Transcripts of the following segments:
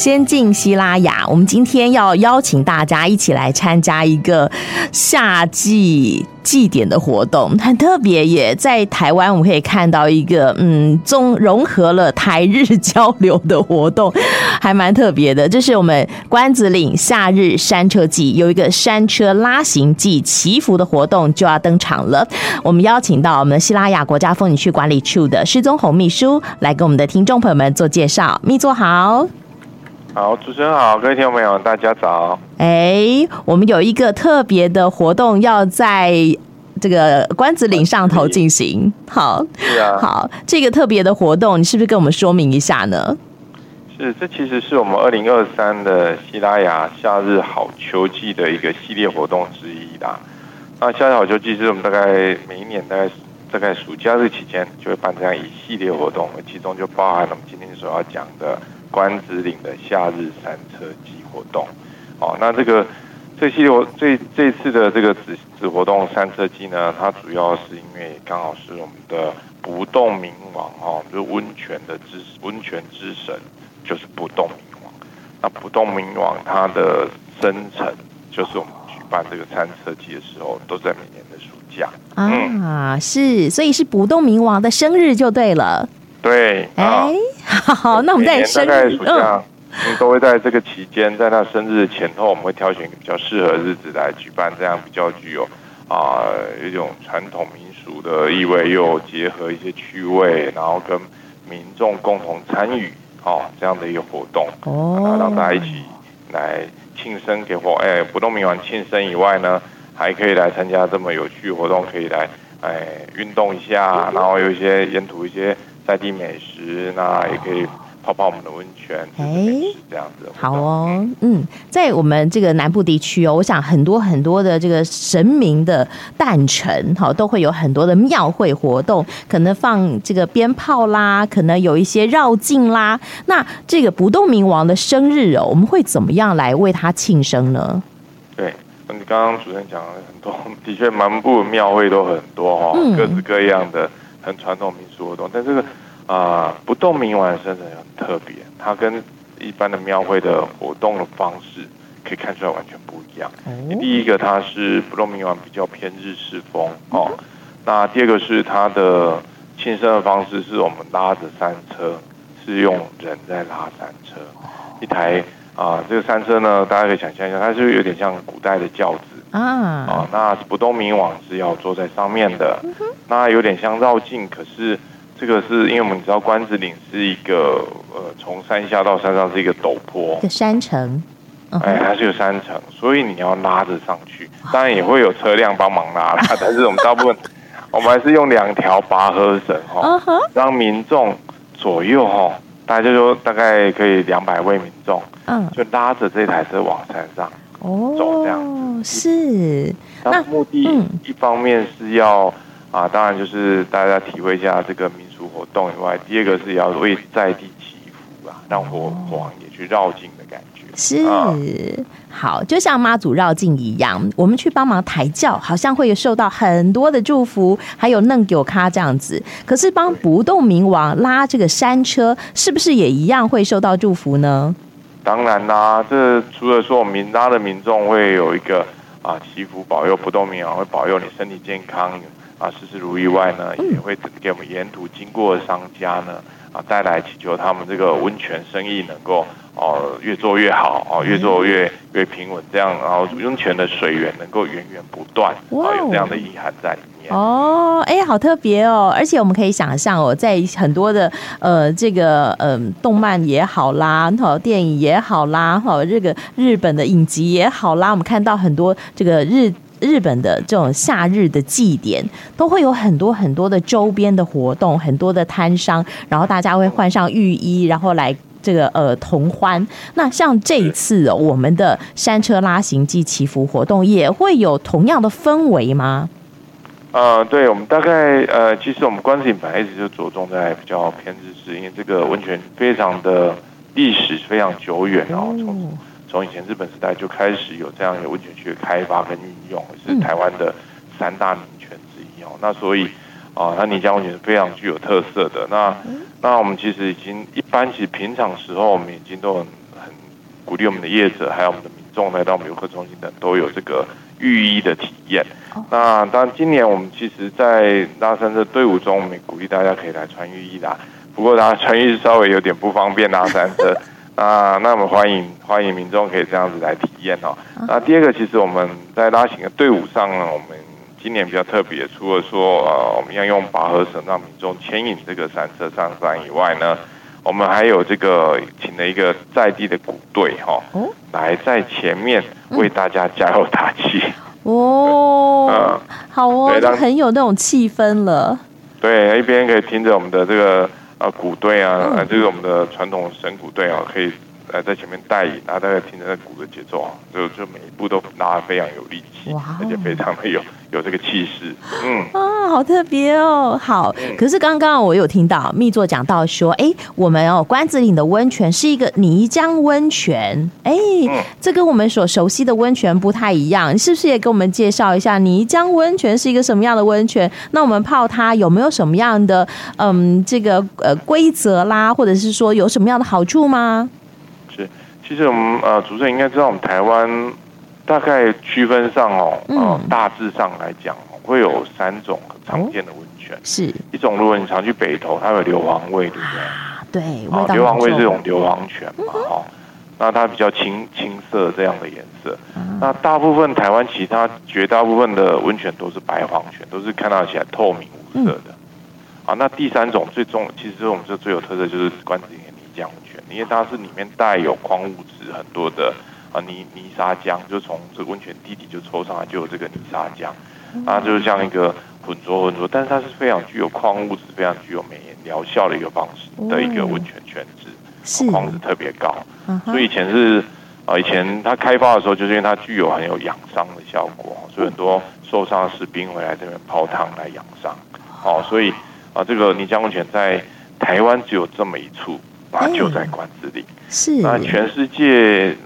先进西拉雅，我们今天要邀请大家一起来参加一个夏季祭典的活动，很特别耶。在台湾，我们可以看到一个嗯，中融合了台日交流的活动，还蛮特别的。这是我们关子岭夏日山车祭，有一个山车拉行祭祈福的活动就要登场了。我们邀请到我们西拉雅国家风景区管理处的施宗弘秘书来跟我们的听众朋友们做介绍。秘书好。好，主持人好，各位听众朋友，大家早。哎，我们有一个特别的活动要在这个关子岭上头进行。好，是啊，好，这个特别的活动，你是不是跟我们说明一下呢？是，这其实是我们二零二三的西拉雅夏日好秋季的一个系列活动之一啦。那夏日好秋季是我们大概每一年大概大概暑假日期间就会办这样一系列活动，其中就包含了我们今天所要讲的。关子岭的夏日山车祭活动，哦，那这个这系列我这这次的这个子子活动山车祭呢，它主要是因为刚好是我们的不动明王哈，就是温泉的之温泉之神，就是不动明王。那不动明王他的生辰，就是我们举办这个山车祭的时候，都在每年的暑假。啊，是，所以是不动明王的生日就对了。对，哎，好，那我们在生日，嗯，都会在这个期间，在他生日前后，我们会挑选一个比较适合日子来举办这样比较具有啊、呃、一种传统民俗的意味，又结合一些趣味，然后跟民众共同参与，哦，这样的一个活动，哦，然后让大家一起来庆生给活，哎，不动明王庆生以外呢，还可以来参加这么有趣活动，可以来哎运动一下，然后有一些沿途一些。在地美食，那也可以泡泡我们的温泉，哎，这样子好哦。嗯，在我们这个南部地区哦，我想很多很多的这个神明的诞辰，哈，都会有很多的庙会活动，可能放这个鞭炮啦，可能有一些绕境啦。那这个不动明王的生日哦，我们会怎么样来为他庆生呢？对，你刚刚主持人讲了很多，的确南部的庙会都很多哈，各式各样的。很传统民俗活动，但这个啊、呃，不动明王的生辰很特别，它跟一般的庙会的活动的方式可以看出来完全不一样。嗯、第一个，它是不动明王比较偏日式风哦。那第二个是它的庆生的方式，是我们拉着山车，是用人在拉山车，一台啊、呃，这个山车呢，大家可以想象一下，它是有点像古代的轿子。啊，啊，那不动明王是要坐在上面的，那有点像绕境，可是这个是因为我们知道关子岭是一个呃，从山下到山上是一个陡坡，一个山城，哎，它是有山城，所以你要拉着上去，当然也会有车辆帮忙拉啦，但是我们大部分我们还是用两条拔河绳哈，让民众左右哈，大家就说大概可以两百位民众，嗯，就拉着这台车往山上。哦，走这样是。那目的一方面是要啊，当然就是大家体会一下这个民俗活动以外，第二个是要为在地祈福啊，让火王也去绕境的感觉。是，好，就像妈祖绕境一样，我们去帮忙抬轿，好像会受到很多的祝福，还有弄酒咖这样子。可是帮不动明王拉这个山车，是不是也一样会受到祝福呢？当然啦，这除了说我们民拉的民众会有一个啊祈福保佑不动明王会保佑你身体健康啊事事如意外呢，也会给我们沿途经过的商家呢啊带来祈求他们这个温泉生意能够哦越做越好哦越做越越平稳这样，然后温泉的水源能够源源不断啊有这样的意涵在里面。哦，哎，好特别哦！而且我们可以想象哦，在很多的呃，这个嗯、呃，动漫也好啦，好电影也好啦，好这个日本的影集也好啦，我们看到很多这个日日本的这种夏日的祭典，都会有很多很多的周边的活动，很多的摊商，然后大家会换上浴衣，然后来这个呃同欢。那像这一次哦，我们的山车拉行祭祈福活动，也会有同样的氛围吗？呃，对，我们大概呃，其实我们关子岭本来一直就着重在比较偏日式，因为这个温泉非常的历史非常久远，然后从从以前日本时代就开始有这样的温泉区的开发跟运用，是台湾的三大名泉之一哦。那所以啊，那泥浆温泉是非常具有特色的。那那我们其实已经一般，其实平常时候我们已经都很很鼓励我们的业者还有我们的民众来到我们游客中心等都有这个浴衣的体验。那当然，今年我们其实，在拉山车队伍中，我们鼓励大家可以来穿浴衣啦。不过，大家穿浴衣稍微有点不方便拉山车。啊，那我们欢迎欢迎民众可以这样子来体验哦。那第二个，其实我们在拉行的队伍上呢，我们今年比较特别，除了说呃，我们要用拔河绳让民众牵引这个山车上山以外呢，我们还有这个请了一个在地的鼓队哈，来在前面为大家加油打气。哦，嗯，好哦，就，很有那种气氛了。对，一边可以听着我们的这个。啊，鼓队啊，嗯、啊，这个我们的传统神鼓队啊，可以来在前面带引，然后大家听着那鼓的节奏啊，就就每一步都拉得非常有力气，哇而且非常的有有这个气势，嗯啊，好特别哦，好。嗯、可是刚刚我有听到秘座讲到说，哎，我们哦关子岭的温泉是一个泥浆温泉，哎，嗯、这跟我们所熟悉的温泉不太一样，你是不是也给我们介绍一下泥浆温泉是一个什么样的温泉？那我们泡它有没有什么样的嗯这个呃规则啦，或者是说有什么样的好处吗？是，其实我们呃主持人应该知道，我们台湾。大概区分上哦，呃，大致上来讲，会有三种常见的温泉。是一种，如果你常去北投，它有硫磺味，对不对？对，硫磺味是这种硫磺泉嘛，哈，那它比较青青色这样的颜色。那大部分台湾其他绝大部分的温泉都是白黄泉，都是看到起来透明无色的。啊，那第三种最重，其实我们这最有特色就是关子岭的泥浆因为它是里面带有矿物质很多的。啊，泥泥沙浆就从这温泉地底就抽上来，就有这个泥沙浆，啊，就是像一个浑浊浑浊，但是它是非常具有矿物质、非常具有美颜疗效的一个方式的一个温泉泉质，是矿物质特别高，所以以前是啊，以前它开发的时候，就是因为它具有很有养伤的效果，所以很多受伤的士兵会来这边泡汤来养伤，哦，所以啊，这个泥浆温泉在台湾只有这么一处，啊，就在关子岭，是那全世界。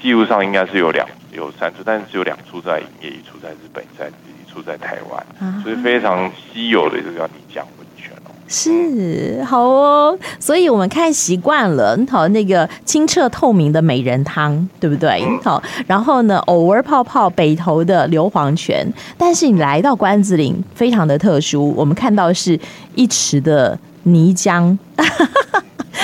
记录上应该是有两有三处，但是只有两处在营业，一处在日本，在一处在台湾，所以非常稀有的这个叫泥浆温泉哦。是好哦，所以我们看习惯了，好那个清澈透明的美人汤，对不对？嗯、好，然后呢，偶尔泡泡北投的硫磺泉，但是你来到关子岭，非常的特殊，我们看到是一池的泥浆。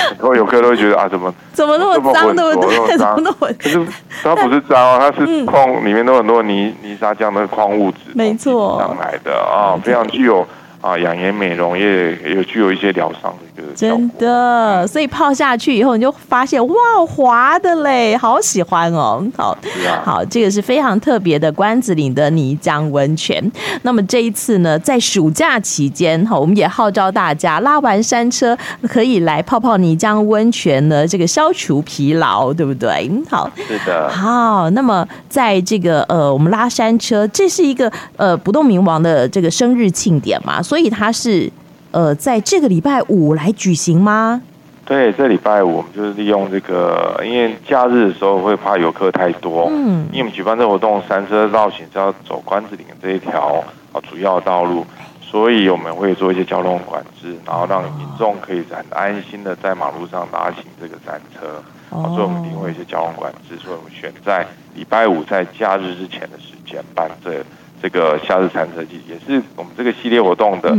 很多游客都会觉得啊，怎么怎么那么脏，对不对？怎么那么……可是它不是脏哦，它是矿，里面都有很多泥泥沙这样的矿物质，没错，上来的啊，非常具有。啊，养颜美容也也具有一些疗伤的一个真的，所以泡下去以后，你就发现哇，滑的嘞，好喜欢哦。好，好，这个是非常特别的关子岭的泥浆温泉。那么这一次呢，在暑假期间哈，我们也号召大家拉完山车可以来泡泡泥浆温泉呢，这个消除疲劳，对不对？好，是的。好，那么在这个呃，我们拉山车，这是一个呃不动明王的这个生日庆典嘛。所以他是，呃，在这个礼拜五来举行吗？对，这礼拜五我们就是利用这个，因为假日的时候会怕游客太多，嗯，因为我们举办这活动，三车绕行是要走关子岭这一条啊主要道路，所以我们会做一些交通管制，然后让民众可以很安心的在马路上拉行这个山车，哦，所以我们一定位一些交通管制，所以我们选在礼拜五在假日之前的时间办这。这个夏日餐车季也是我们这个系列活动的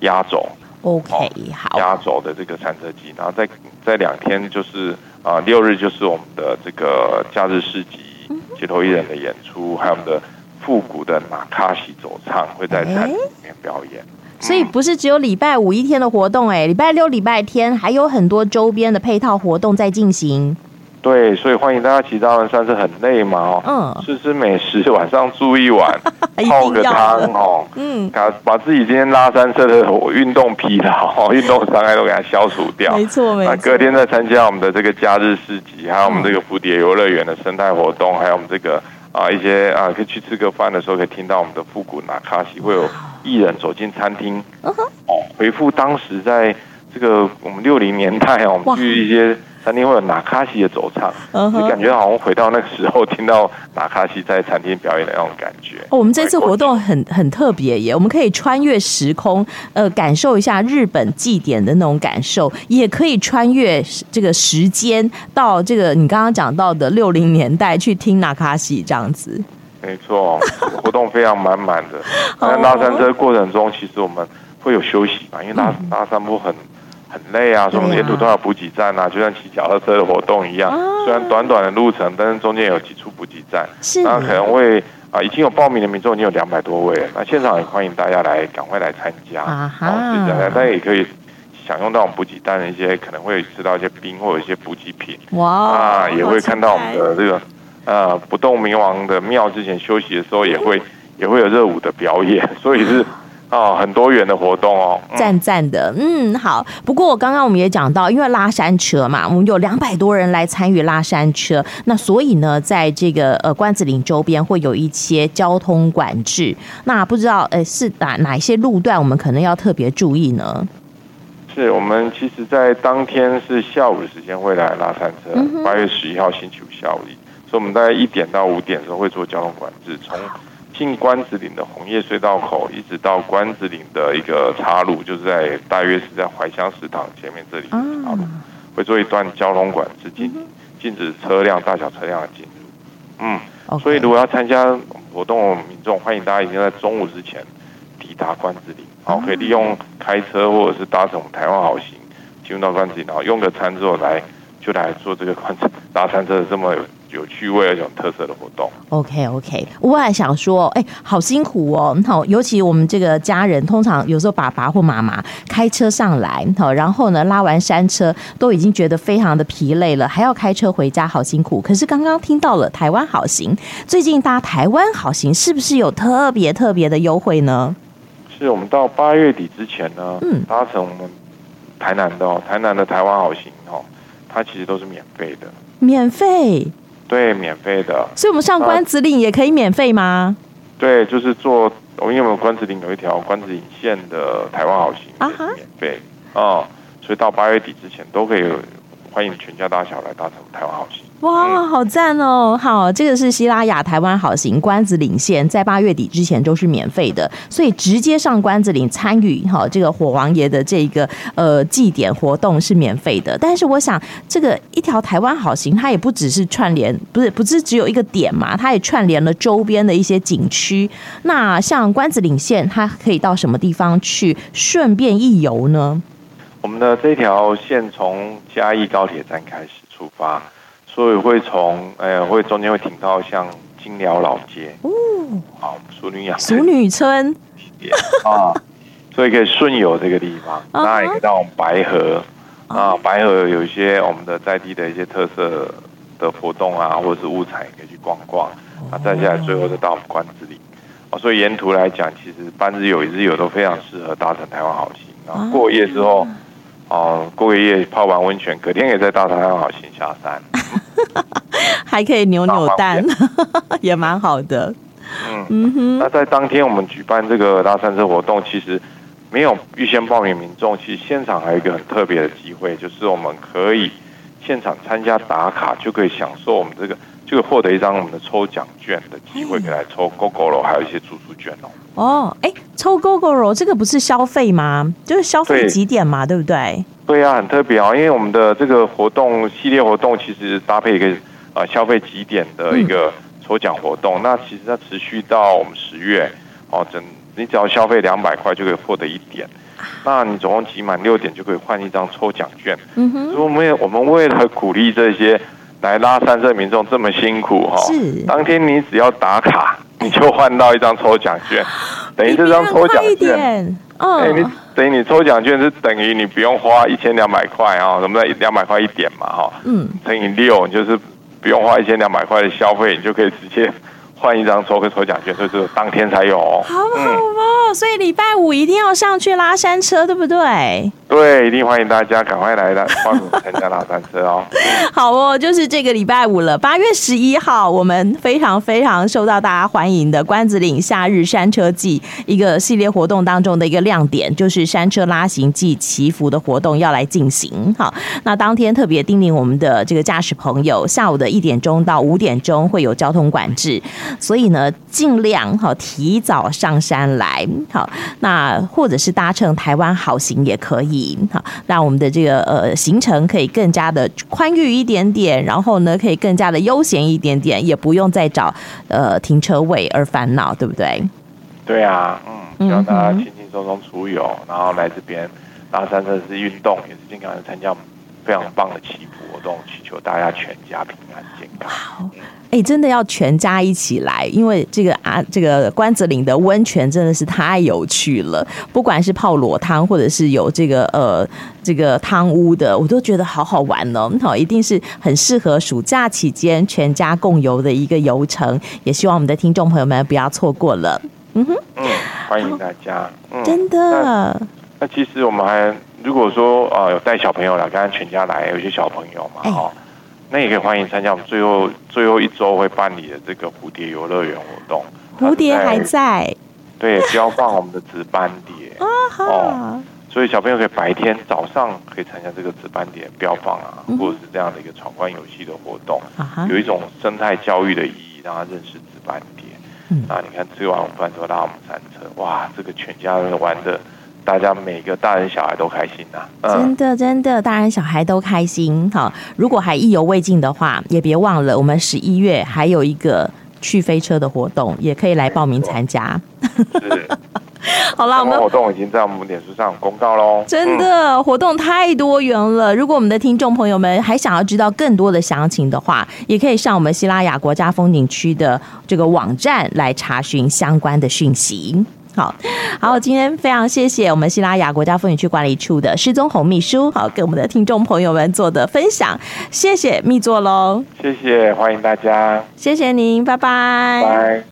压轴，OK，好，压轴的这个餐车季，然后在在两天就是啊六日就是我们的这个假日市集、街头艺人的演出，还有我们的复古的马卡西走唱会在山里面表演，所以不是只有礼拜五一天的活动，哎，礼拜六、礼拜天还有很多周边的配套活动在进行。对，所以欢迎大家骑到山是很累嘛哦，嗯，吃吃美食，晚上住一晚，泡个汤哦，嗯，把把自己今天拉山车的运动疲劳、运动伤害都给它消除掉，没错没错。那隔天再参加我们的这个假日市集，还有我们这个蝴蝶游乐园的生态活动，还有我们这个啊一些啊可以去吃个饭的时候，可以听到我们的复古那卡西，会有艺人走进餐厅，哦，回复当时在这个我们六零年代哦，我们去一些。餐厅会有纳卡西的走唱，就、uh huh. 感觉好像回到那个时候听到纳卡西在餐厅表演的那种感觉。哦，我们这次活动很很特别耶，我们可以穿越时空，呃，感受一下日本祭典的那种感受，也可以穿越这个时间到这个你刚刚讲到的六零年代去听纳卡西这样子。没错，活动非常满满的。那拉山车过程中，其实我们会有休息嘛，因为拉拉山坡很。很累啊，所以我们沿途都要补给站啊，就像骑脚踏车的活动一样。虽然短短的路程，但是中间有几处补给站。是。那可能会啊，已经有报名的民众已经有两百多位了。那现场也欢迎大家来，赶快来参加。啊哈。大家也可以享用到我们补给站的一些，可能会吃到一些冰或者一些补给品。哇。啊，也会看到我们的这个呃不动明王的庙之前休息的时候，也会也会有热舞的表演，所以是。哦，很多元的活动哦，赞赞的，嗯，好。不过我刚刚我们也讲到，因为拉山车嘛，我们有两百多人来参与拉山车，那所以呢，在这个呃关子岭周边会有一些交通管制。那不知道，呃，是哪哪一些路段我们可能要特别注意呢？是我们其实，在当天是下午的时间会来拉山车，八、嗯、月十一号星期五下午，所以我们大概一点到五点的时候会做交通管制，从。进关子岭的红叶隧道口，一直到关子岭的一个岔路，就是在大约是在怀乡食堂前面这里的岔路，会做一段交通管制，禁禁止车辆大小车辆的进入。嗯，所以如果要参加活动，民众欢迎大家一定在中午之前抵达关子岭，好，可以利用开车或者是搭乘我们台湾好行进入到关子岭，然后用个餐之后来就来做这个关子搭餐车的这么有。趣味而且有特色的活动。OK OK，我还想说，哎、欸，好辛苦哦。好，尤其我们这个家人，通常有时候爸爸或妈妈开车上来，好，然后呢拉完山车都已经觉得非常的疲累了，还要开车回家，好辛苦。可是刚刚听到了台湾好行，最近搭台湾好行是不是有特别特别的优惠呢？是我们到八月底之前呢，嗯，搭乘我们台南的哦，台南的台湾好行哦，它其实都是免费的，免费。对，免费的。所以，我们上关子岭也可以免费吗？对，就是坐，因为我们关子岭有一条关子岭线的台湾好行，啊哈，免费啊，所以到八月底之前都可以，欢迎全家大小来搭乘台湾好行。哇，好赞哦！好，这个是西拉雅台湾好行关子岭线，在八月底之前都是免费的，所以直接上关子岭参与哈这个火王爷的这个呃祭典活动是免费的。但是我想，这个一条台湾好行，它也不只是串联，不是不是只有一个点嘛，它也串联了周边的一些景区。那像关子岭线，它可以到什么地方去顺便一游呢？我们的这条线从嘉义高铁站开始出发。所以会从呃，会中间会停到像金寮老街。哦，好，淑女养淑女村。啊，所以可以顺游这个地方，当然也可以到我们白河。啊，白河有一些我们的在地的一些特色的活动啊，或者是物产也可以去逛逛，啊，再下来最后就到我们关子岭啊，所以沿途来讲，其实半日游、一日游都非常适合搭乘台湾好行，然后过夜之后。哦，过个夜泡完温泉，隔天也在大台湾好行下山，还可以扭扭蛋，也蛮好的。嗯嗯哼，那在当天我们举办这个拉山车活动，其实没有预先报名民众，其实现场还有一个很特别的机会，就是我们可以现场参加打卡，就可以享受我们这个。就会获得一张我们的抽奖券的机会，可以来抽 Gogoro，还有一些住宿券哦。哦，哎，抽 Gogoro 这个不是消费吗？就是消费几点嘛，对，对不对？对呀、啊，很特别啊，因为我们的这个活动系列活动其实搭配一个呃消费几点的一个抽奖活动，嗯、那其实它持续到我们十月哦，整你只要消费两百块就可以获得一点，那你总共集满六点就可以换一张抽奖券。嗯哼，所以我们也我们为了鼓励这些。来拉山车民众这么辛苦哈，是。当天你只要打卡，你就换到一张抽奖券，等于这张抽奖券，哎、欸，你等于你抽奖券是等于你不用花一千两百块啊，什么的两百块一点嘛哈，嗯，乘以六就是不用花一千两百块的消费，你就可以直接换一张抽个抽奖券，所以只有当天才有哦。好好哦，嗯、所以礼拜五一定要上去拉山车，对不对？对，一定欢迎大家赶快来的报名参加拉山车哦。好哦，就是这个礼拜五了，八月十一号，我们非常非常受到大家欢迎的关子岭夏日山车季一个系列活动当中的一个亮点，就是山车拉行暨祈福的活动要来进行。好，那当天特别叮咛我们的这个驾驶朋友，下午的一点钟到五点钟会有交通管制，所以呢，尽量好提早上山来。好，那或者是搭乘台湾好行也可以。好，让我们的这个呃行程可以更加的宽裕一点点，然后呢，可以更加的悠闲一点点，也不用再找呃停车位而烦恼，对不对？对啊，嗯，希望大家轻轻松松出游，然后来这边拉山车是运动，也是经常参加非常棒的祈福活动，祈求大家全家平安健康。好。哎，真的要全家一起来，因为这个啊，这个关子岭的温泉真的是太有趣了。不管是泡裸汤，或者是有这个呃这个汤屋的，我都觉得好好玩哦。好，一定是很适合暑假期间全家共游的一个游程。也希望我们的听众朋友们不要错过了。嗯哼，嗯，欢迎大家。嗯，真的。那，那其实我们还如果说呃有带小朋友来，刚刚全家来，有些小朋友嘛，哈。那也可以欢迎参加我们最后最后一周会办理的这个蝴蝶游乐园活动。蝴蝶还在？对，标放我们的值班蝶 哦，所以小朋友可以白天早上可以参加这个值班蝶标放啊，或者是这样的一个闯关游戏的活动，有一种生态教育的意义，让他认识值班蝶。那你看吃完午饭之后拉我们山车，哇，这个全家人玩的。大家每个大人小孩都开心呐、啊，真的真的，大人小孩都开心。好，如果还意犹未尽的话，也别忘了我们十一月还有一个去飞车的活动，也可以来报名参加。是，好了，我们活动已经在我们脸书上公告喽。真的，嗯、活动太多元了。如果我们的听众朋友们还想要知道更多的详情的话，也可以上我们西拉雅国家风景区的这个网站来查询相关的讯息。好。好，今天非常谢谢我们西拉雅国家风景区管理处的施宗宏秘书，好，给我们的听众朋友们做的分享，谢谢秘座喽，谢谢，欢迎大家，谢谢您，拜拜，拜。